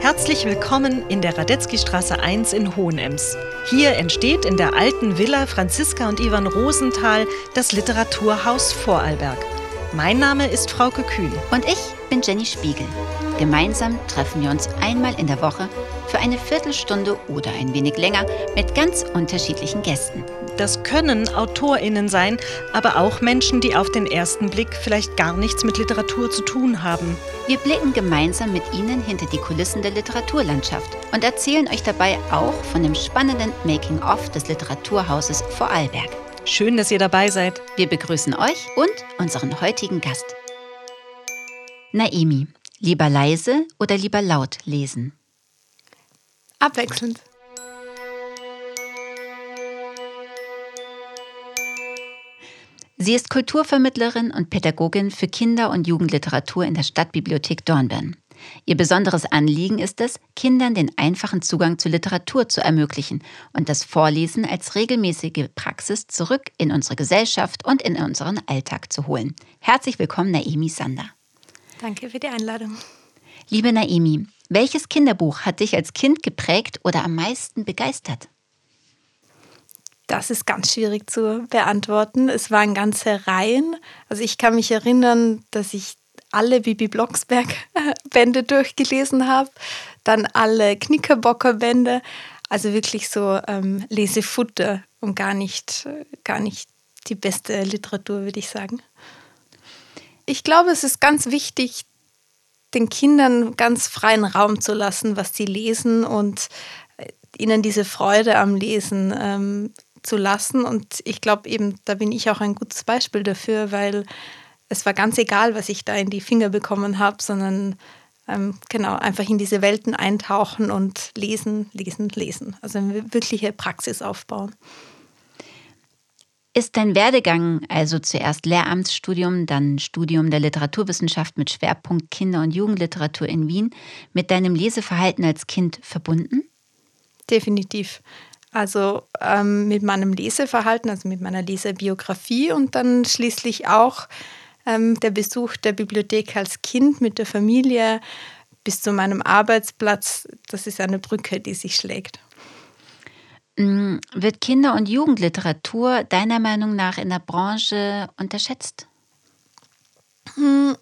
Herzlich willkommen in der Radetzky-Straße 1 in Hohenems. Hier entsteht in der alten Villa Franziska und Ivan Rosenthal das Literaturhaus Vorarlberg. Mein Name ist Frauke Kühn. Und ich bin Jenny Spiegel. Gemeinsam treffen wir uns einmal in der Woche für eine Viertelstunde oder ein wenig länger mit ganz unterschiedlichen Gästen. Das können AutorInnen sein, aber auch Menschen, die auf den ersten Blick vielleicht gar nichts mit Literatur zu tun haben. Wir blicken gemeinsam mit Ihnen hinter die Kulissen der Literaturlandschaft und erzählen euch dabei auch von dem spannenden Making-of des Literaturhauses Vorarlberg. Schön, dass ihr dabei seid. Wir begrüßen euch und unseren heutigen Gast. Naimi, lieber leise oder lieber laut lesen? Abwechselnd. Sie ist Kulturvermittlerin und Pädagogin für Kinder- und Jugendliteratur in der Stadtbibliothek Dornbirn. Ihr besonderes Anliegen ist es, Kindern den einfachen Zugang zu Literatur zu ermöglichen und das Vorlesen als regelmäßige Praxis zurück in unsere Gesellschaft und in unseren Alltag zu holen. Herzlich willkommen, Naimi Sander. Danke für die Einladung. Liebe Naimi, welches Kinderbuch hat dich als Kind geprägt oder am meisten begeistert? Das ist ganz schwierig zu beantworten. Es waren ganze Reihen. Also ich kann mich erinnern, dass ich alle Bibi Blocksberg-Bände durchgelesen habe, dann alle Knickerbocker-Bände. Also wirklich so ähm, Lesefutter und gar nicht, gar nicht die beste Literatur, würde ich sagen. Ich glaube, es ist ganz wichtig, den Kindern ganz freien Raum zu lassen, was sie lesen und äh, ihnen diese Freude am Lesen ähm, zu lassen. Und ich glaube eben, da bin ich auch ein gutes Beispiel dafür, weil es war ganz egal, was ich da in die Finger bekommen habe, sondern ähm, genau einfach in diese Welten eintauchen und lesen, lesen, lesen. Also eine wirkliche Praxis aufbauen. Ist dein Werdegang, also zuerst Lehramtsstudium, dann Studium der Literaturwissenschaft mit Schwerpunkt Kinder- und Jugendliteratur in Wien, mit deinem Leseverhalten als Kind verbunden? Definitiv. Also ähm, mit meinem Leseverhalten, also mit meiner Lesebiografie und dann schließlich auch ähm, der Besuch der Bibliothek als Kind mit der Familie bis zu meinem Arbeitsplatz. Das ist eine Brücke, die sich schlägt. Mm, wird Kinder- und Jugendliteratur deiner Meinung nach in der Branche unterschätzt? Hm,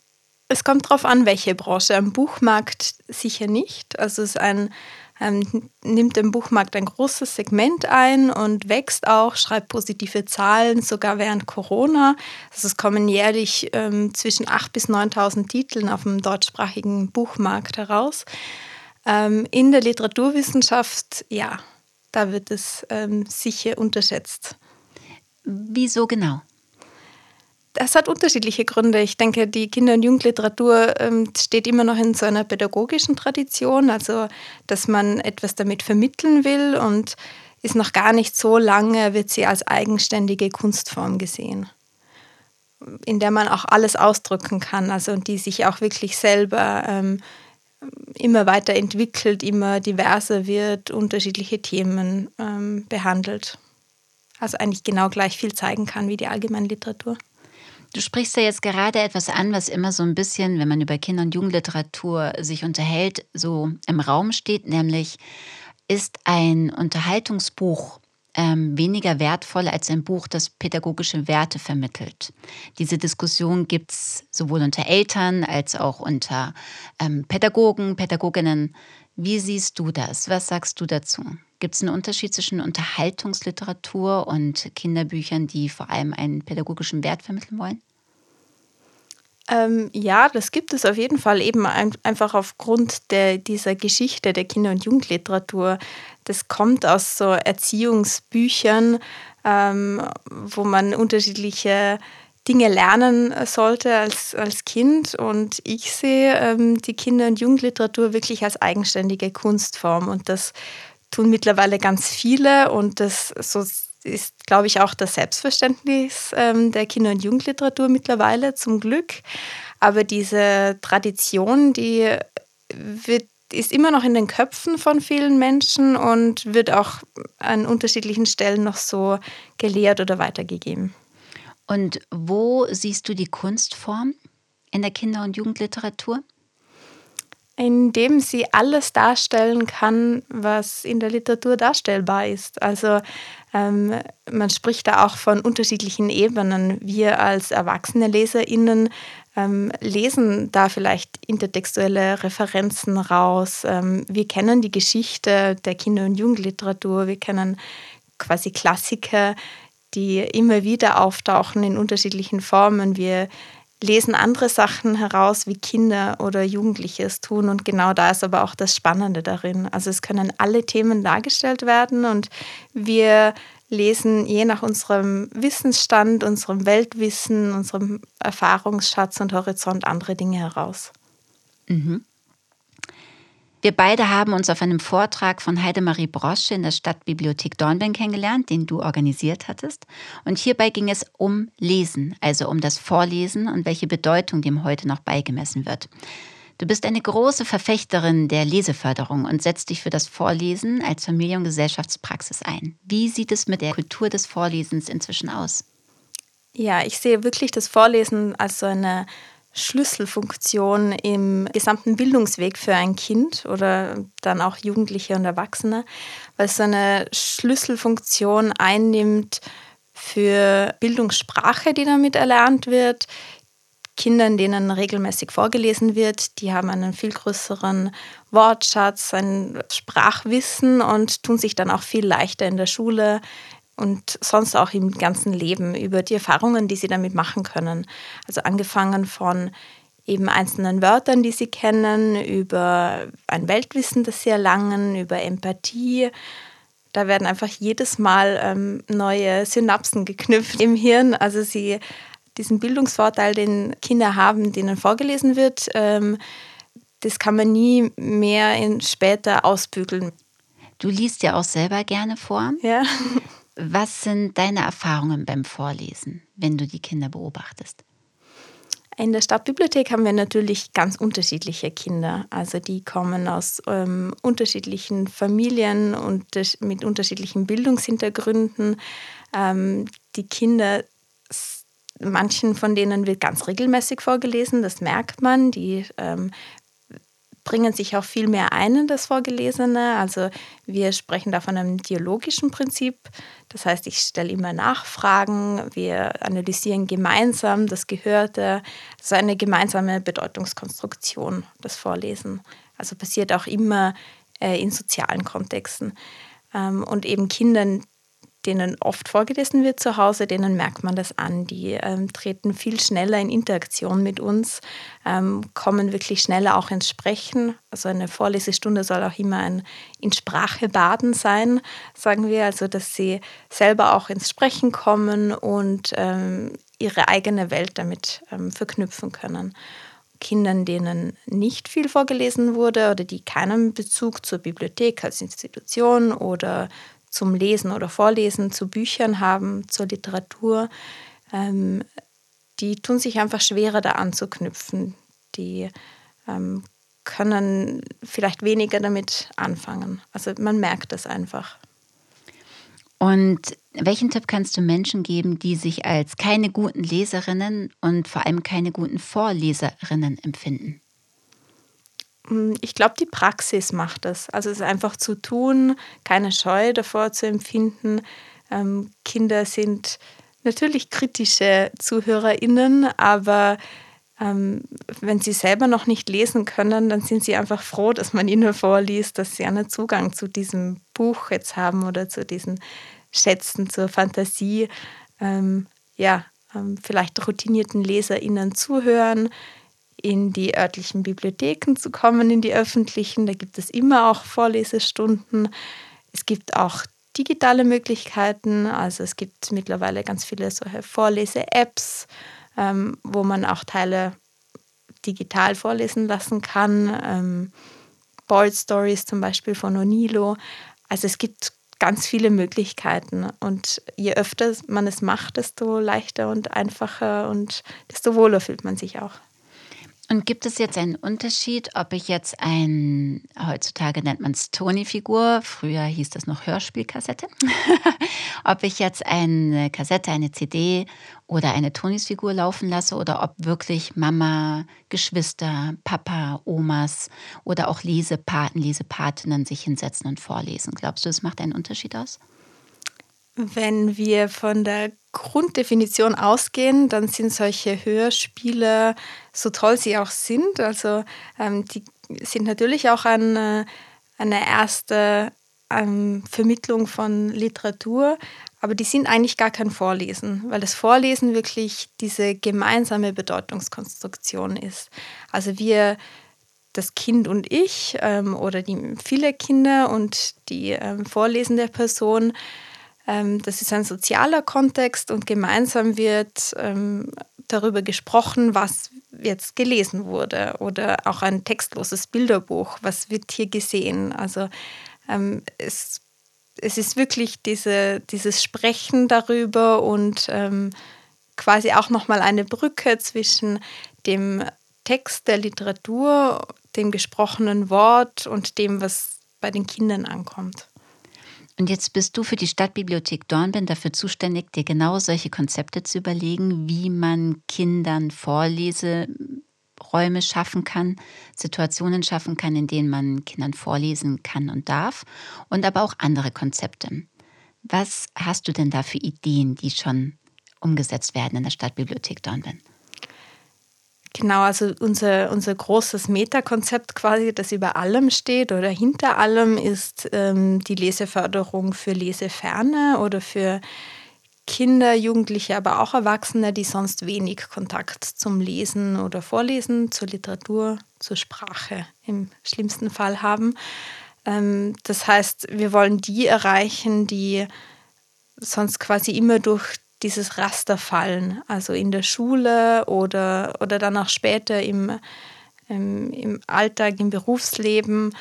es kommt darauf an, welche Branche. Am Buchmarkt sicher nicht. Also es ist ein ähm, nimmt im Buchmarkt ein großes Segment ein und wächst auch, schreibt positive Zahlen, sogar während Corona. Also es kommen jährlich ähm, zwischen 8.000 bis 9.000 Titeln auf dem deutschsprachigen Buchmarkt heraus. Ähm, in der Literaturwissenschaft, ja, da wird es ähm, sicher unterschätzt. Wieso genau? Das hat unterschiedliche Gründe. Ich denke, die Kinder- und Jugendliteratur ähm, steht immer noch in so einer pädagogischen Tradition, also dass man etwas damit vermitteln will und ist noch gar nicht so lange, wird sie als eigenständige Kunstform gesehen, in der man auch alles ausdrücken kann, also die sich auch wirklich selber ähm, immer weiterentwickelt, immer diverser wird, unterschiedliche Themen ähm, behandelt. Also eigentlich genau gleich viel zeigen kann wie die Allgemeinliteratur. Du sprichst ja jetzt gerade etwas an, was immer so ein bisschen, wenn man über Kinder- und Jugendliteratur sich unterhält, so im Raum steht, nämlich ist ein Unterhaltungsbuch ähm, weniger wertvoll als ein Buch, das pädagogische Werte vermittelt. Diese Diskussion gibt es sowohl unter Eltern als auch unter ähm, Pädagogen, Pädagoginnen. Wie siehst du das? Was sagst du dazu? Gibt es einen Unterschied zwischen Unterhaltungsliteratur und Kinderbüchern, die vor allem einen pädagogischen Wert vermitteln wollen? Ähm, ja, das gibt es auf jeden Fall eben ein, einfach aufgrund der, dieser Geschichte der Kinder- und Jugendliteratur. Das kommt aus so Erziehungsbüchern, ähm, wo man unterschiedliche Dinge lernen sollte als, als Kind. Und ich sehe ähm, die Kinder- und Jugendliteratur wirklich als eigenständige Kunstform. Und das tun mittlerweile ganz viele und das so ist, glaube ich, auch das Selbstverständnis ähm, der Kinder- und Jugendliteratur mittlerweile zum Glück. Aber diese Tradition, die wird, ist immer noch in den Köpfen von vielen Menschen und wird auch an unterschiedlichen Stellen noch so gelehrt oder weitergegeben. Und wo siehst du die Kunstform in der Kinder- und Jugendliteratur? Indem sie alles darstellen kann, was in der Literatur darstellbar ist. Also ähm, man spricht da auch von unterschiedlichen Ebenen. Wir als erwachsene Leserinnen ähm, lesen da vielleicht intertextuelle Referenzen raus. Ähm, wir kennen die Geschichte der Kinder- und Jugendliteratur. Wir kennen quasi Klassiker, die immer wieder auftauchen in unterschiedlichen Formen. Wir lesen andere Sachen heraus, wie Kinder oder Jugendliche es tun. Und genau da ist aber auch das Spannende darin. Also es können alle Themen dargestellt werden und wir lesen je nach unserem Wissensstand, unserem Weltwissen, unserem Erfahrungsschatz und Horizont andere Dinge heraus. Mhm. Wir beide haben uns auf einem Vortrag von Heidemarie Brosche in der Stadtbibliothek Dornbirn kennengelernt, den du organisiert hattest. Und hierbei ging es um Lesen, also um das Vorlesen und welche Bedeutung dem heute noch beigemessen wird. Du bist eine große Verfechterin der Leseförderung und setzt dich für das Vorlesen als Familie- und Gesellschaftspraxis ein. Wie sieht es mit der Kultur des Vorlesens inzwischen aus? Ja, ich sehe wirklich das Vorlesen als so eine Schlüsselfunktion im gesamten Bildungsweg für ein Kind oder dann auch Jugendliche und Erwachsene, weil es so eine Schlüsselfunktion einnimmt für Bildungssprache, die damit erlernt wird. Kindern, denen regelmäßig vorgelesen wird, die haben einen viel größeren Wortschatz, ein Sprachwissen und tun sich dann auch viel leichter in der Schule, und sonst auch im ganzen Leben über die Erfahrungen, die sie damit machen können. Also angefangen von eben einzelnen Wörtern, die sie kennen, über ein Weltwissen, das sie erlangen, über Empathie. Da werden einfach jedes Mal ähm, neue Synapsen geknüpft im Hirn. Also sie diesen Bildungsvorteil, den Kinder haben, denen vorgelesen wird, ähm, das kann man nie mehr in später ausbügeln. Du liest ja auch selber gerne vor. Ja. Was sind deine Erfahrungen beim Vorlesen, wenn du die Kinder beobachtest? In der Stadtbibliothek haben wir natürlich ganz unterschiedliche Kinder. Also die kommen aus ähm, unterschiedlichen Familien und mit unterschiedlichen Bildungshintergründen. Ähm, die Kinder, manchen von denen wird ganz regelmäßig vorgelesen, das merkt man. Die ähm, bringen sich auch viel mehr ein in das Vorgelesene. Also wir sprechen da von einem dialogischen Prinzip. Das heißt, ich stelle immer Nachfragen, wir analysieren gemeinsam das Gehörte. Das ist eine gemeinsame Bedeutungskonstruktion, das Vorlesen. Also passiert auch immer äh, in sozialen Kontexten. Ähm, und eben Kindern, denen oft vorgelesen wird zu Hause, denen merkt man das an. Die ähm, treten viel schneller in Interaktion mit uns, ähm, kommen wirklich schneller auch ins Sprechen. Also eine Vorlesestunde soll auch immer ein in Sprache baden sein, sagen wir, also dass sie selber auch ins Sprechen kommen und ähm, ihre eigene Welt damit ähm, verknüpfen können. Kindern, denen nicht viel vorgelesen wurde oder die keinen Bezug zur Bibliothek als Institution oder zum Lesen oder Vorlesen zu Büchern haben, zur Literatur, ähm, die tun sich einfach schwerer da anzuknüpfen. Die ähm, können vielleicht weniger damit anfangen. Also man merkt das einfach. Und welchen Tipp kannst du Menschen geben, die sich als keine guten Leserinnen und vor allem keine guten Vorleserinnen empfinden? Hm, ich glaube, die Praxis macht das. Also es ist einfach zu tun, keine Scheu davor zu empfinden. Ähm, Kinder sind natürlich kritische ZuhörerInnen, aber ähm, wenn sie selber noch nicht lesen können, dann sind sie einfach froh, dass man ihnen vorliest, dass sie einen Zugang zu diesem Buch jetzt haben oder zu diesen Schätzen, zur Fantasie. Ähm, ja, ähm, vielleicht routinierten LeserInnen zuhören, in die örtlichen Bibliotheken zu kommen, in die öffentlichen. Da gibt es immer auch Vorlesestunden. Es gibt auch digitale Möglichkeiten. Also es gibt mittlerweile ganz viele solche Vorlese-Apps, ähm, wo man auch Teile digital vorlesen lassen kann. Ähm, Bold Stories zum Beispiel von Onilo. Also es gibt ganz viele Möglichkeiten und je öfter man es macht, desto leichter und einfacher und desto wohler fühlt man sich auch. Und gibt es jetzt einen Unterschied, ob ich jetzt ein, heutzutage nennt man es Tony-Figur, früher hieß das noch Hörspielkassette, ob ich jetzt eine Kassette, eine CD oder eine Tonis-Figur laufen lasse oder ob wirklich Mama, Geschwister, Papa, Omas oder auch Lesepaten, Lesepatinnen sich hinsetzen und vorlesen. Glaubst du, es macht einen Unterschied aus? Wenn wir von der Grunddefinition ausgehen, dann sind solche Hörspiele, so toll sie auch sind, also ähm, die sind natürlich auch eine, eine erste ähm, Vermittlung von Literatur, aber die sind eigentlich gar kein Vorlesen, weil das Vorlesen wirklich diese gemeinsame Bedeutungskonstruktion ist. Also wir, das Kind und ich ähm, oder die viele Kinder und die ähm, vorlesende Person, das ist ein sozialer Kontext und gemeinsam wird ähm, darüber gesprochen, was jetzt gelesen wurde oder auch ein textloses Bilderbuch, was wird hier gesehen. Also ähm, es, es ist wirklich diese, dieses Sprechen darüber und ähm, quasi auch nochmal eine Brücke zwischen dem Text der Literatur, dem gesprochenen Wort und dem, was bei den Kindern ankommt. Und jetzt bist du für die Stadtbibliothek Dornbirn dafür zuständig, dir genau solche Konzepte zu überlegen, wie man Kindern Vorleseräume schaffen kann, Situationen schaffen kann, in denen man Kindern vorlesen kann und darf und aber auch andere Konzepte. Was hast du denn da für Ideen, die schon umgesetzt werden in der Stadtbibliothek Dornbirn? Genau, also unser, unser großes Metakonzept quasi, das über allem steht oder hinter allem, ist ähm, die Leseförderung für Leseferne oder für Kinder, Jugendliche, aber auch Erwachsene, die sonst wenig Kontakt zum Lesen oder Vorlesen, zur Literatur, zur Sprache im schlimmsten Fall haben. Ähm, das heißt, wir wollen die erreichen, die sonst quasi immer durch dieses Raster fallen, also in der Schule oder, oder dann auch später im, im, im Alltag, im Berufsleben,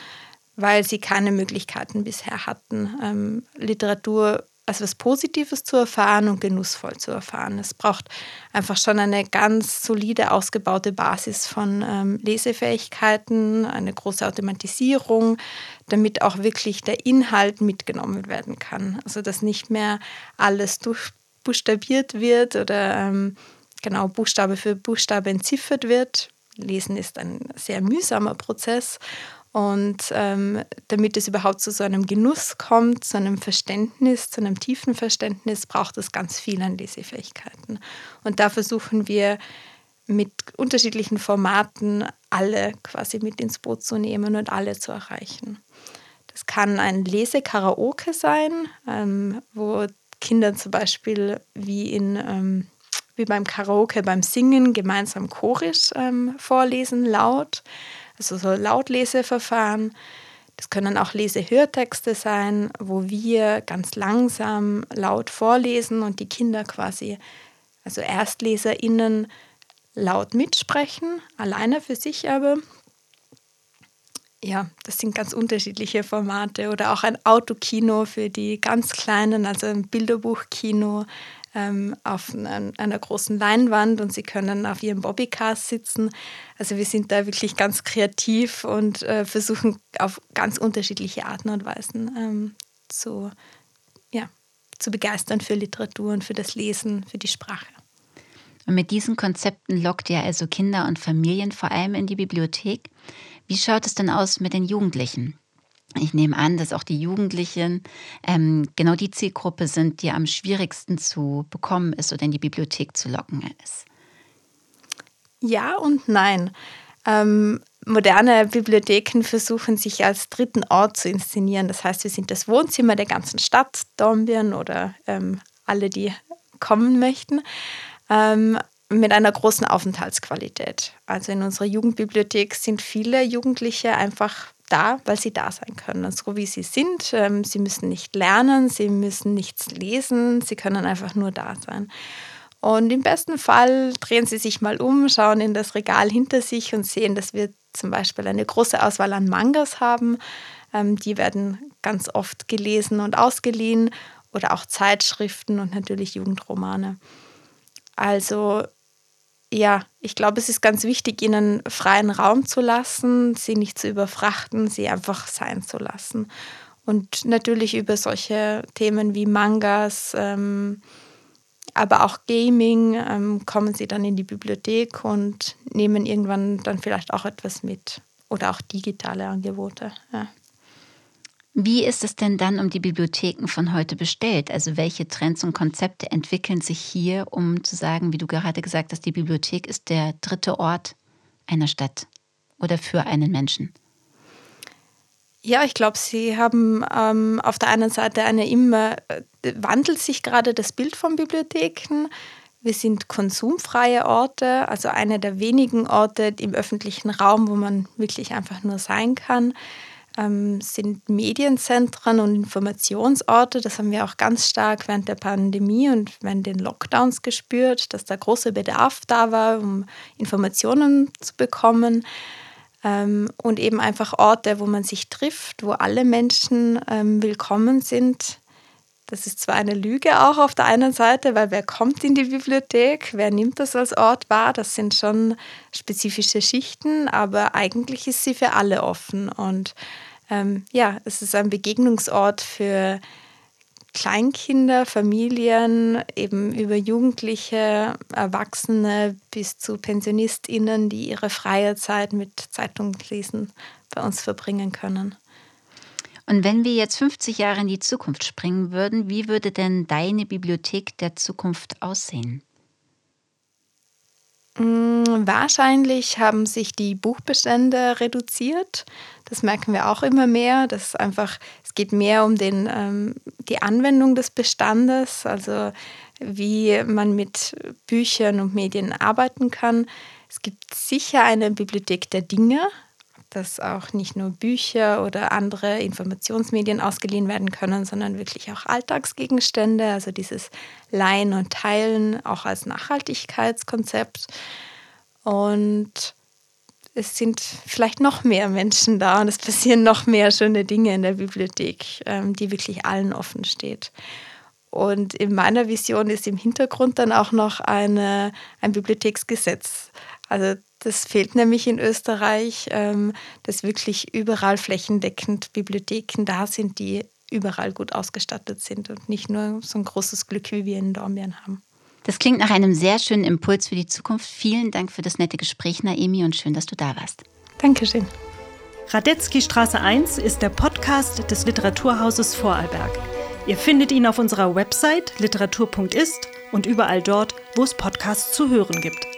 weil sie keine Möglichkeiten bisher hatten, ähm, Literatur als was Positives zu erfahren und genussvoll zu erfahren. Es braucht einfach schon eine ganz solide, ausgebaute Basis von ähm, Lesefähigkeiten, eine große Automatisierung, damit auch wirklich der Inhalt mitgenommen werden kann. Also dass nicht mehr alles durch buchstabiert wird oder ähm, genau Buchstabe für Buchstabe entziffert wird. Lesen ist ein sehr mühsamer Prozess. Und ähm, damit es überhaupt zu so einem Genuss kommt, zu einem Verständnis, zu einem tiefen Verständnis, braucht es ganz viel an Lesefähigkeiten. Und da versuchen wir mit unterschiedlichen Formaten alle quasi mit ins Boot zu nehmen und alle zu erreichen. Das kann ein Lesekaraoke sein, ähm, wo Kinder zum Beispiel wie, in, ähm, wie beim Karaoke, beim Singen gemeinsam chorisch ähm, vorlesen, laut. Also so Lautleseverfahren. Das können auch Lesehörtexte sein, wo wir ganz langsam laut vorlesen und die Kinder quasi, also ErstleserInnen, laut mitsprechen, alleine für sich aber ja, das sind ganz unterschiedliche Formate oder auch ein Autokino für die ganz Kleinen, also ein Bilderbuchkino ähm, auf einer, großen Leinwand und sie können auf ihrem Bobbycar sitzen. Also wir sind da wirklich ganz kreativ und äh, versuchen auf ganz unterschiedliche Arten und Weisen ähm, zu, ja, zu begeistern für Literatur und für das Lesen, für die Sprache. Und mit diesen Konzepten lockt ihr also Kinder und Familien vor allem in die Bibliothek. Wie schaut es denn aus mit den Jugendlichen? Ich nehme an, dass auch die Jugendlichen ähm, genau die Zielgruppe sind, die am schwierigsten zu bekommen ist oder in die Bibliothek zu locken ist. Ja und nein. Ähm, moderne Bibliotheken versuchen sich als dritten Ort zu inszenieren. Das heißt, wir sind das Wohnzimmer der ganzen Stadt, Dornbirn oder ähm, alle, die kommen möchten. Ähm, mit einer großen Aufenthaltsqualität. Also in unserer Jugendbibliothek sind viele Jugendliche einfach da, weil sie da sein können, so wie sie sind. Ähm, sie müssen nicht lernen, sie müssen nichts lesen, sie können einfach nur da sein. Und im besten Fall drehen sie sich mal um, schauen in das Regal hinter sich und sehen, dass wir zum Beispiel eine große Auswahl an Mangas haben. Ähm, die werden ganz oft gelesen und ausgeliehen oder auch Zeitschriften und natürlich Jugendromane. Also ja, ich glaube, es ist ganz wichtig, ihnen freien Raum zu lassen, sie nicht zu überfrachten, sie einfach sein zu lassen. Und natürlich über solche Themen wie Mangas, ähm, aber auch Gaming ähm, kommen sie dann in die Bibliothek und nehmen irgendwann dann vielleicht auch etwas mit oder auch digitale Angebote. Ja. Wie ist es denn dann um die Bibliotheken von heute bestellt? Also welche Trends und Konzepte entwickeln sich hier, um zu sagen, wie du gerade gesagt hast, die Bibliothek ist der dritte Ort einer Stadt oder für einen Menschen? Ja, ich glaube, sie haben ähm, auf der einen Seite eine immer, äh, wandelt sich gerade das Bild von Bibliotheken. Wir sind konsumfreie Orte, also eine der wenigen Orte im öffentlichen Raum, wo man wirklich einfach nur sein kann ähm, sind Medienzentren und Informationsorte. Das haben wir auch ganz stark während der Pandemie und während den Lockdowns gespürt, dass da großer Bedarf da war, um Informationen zu bekommen. Ähm, und eben einfach Orte, wo man sich trifft, wo alle Menschen ähm, willkommen sind. Das ist zwar eine Lüge auch auf der einen Seite, weil wer kommt in die Bibliothek, wer nimmt das als Ort wahr, das sind schon spezifische Schichten, aber eigentlich ist sie für alle offen. Und ähm, ja, es ist ein Begegnungsort für Kleinkinder, Familien, eben über Jugendliche, Erwachsene bis zu PensionistInnen, die ihre freie Zeit mit Zeitunglesen bei uns verbringen können. Und wenn wir jetzt 50 Jahre in die Zukunft springen würden, wie würde denn deine Bibliothek der Zukunft aussehen? Mm, wahrscheinlich haben sich die Buchbestände reduziert. Das merken wir auch immer mehr. Das einfach, es geht mehr um den, ähm, die Anwendung des Bestandes, also wie man mit Büchern und Medien arbeiten kann. Es gibt sicher eine Bibliothek der Dinge, dass auch nicht nur Bücher oder andere Informationsmedien ausgeliehen werden können, sondern wirklich auch Alltagsgegenstände, also dieses Leihen und Teilen auch als Nachhaltigkeitskonzept. Und es sind vielleicht noch mehr Menschen da und es passieren noch mehr schöne Dinge in der Bibliothek, ähm, die wirklich allen offen steht. Und in meiner Vision ist im Hintergrund dann auch noch eine, ein Bibliotheksgesetz. Also das fehlt nämlich in Österreich, ähm, dass wirklich überall flächendeckend Bibliotheken da sind, die überall gut ausgestattet sind und nicht nur so ein großes Glück, wie wir in Dornbirn haben. Das klingt nach einem sehr schönen Impuls für die Zukunft. Vielen Dank für das nette Gespräch, Naemi, und schön, dass du da warst. Dankeschön. Radetzky Straße 1 ist der Podcast des Literaturhauses Vorarlberg. Ihr findet ihn auf unserer Website literatur.ist und überall dort, wo es Podcasts zu hören gibt.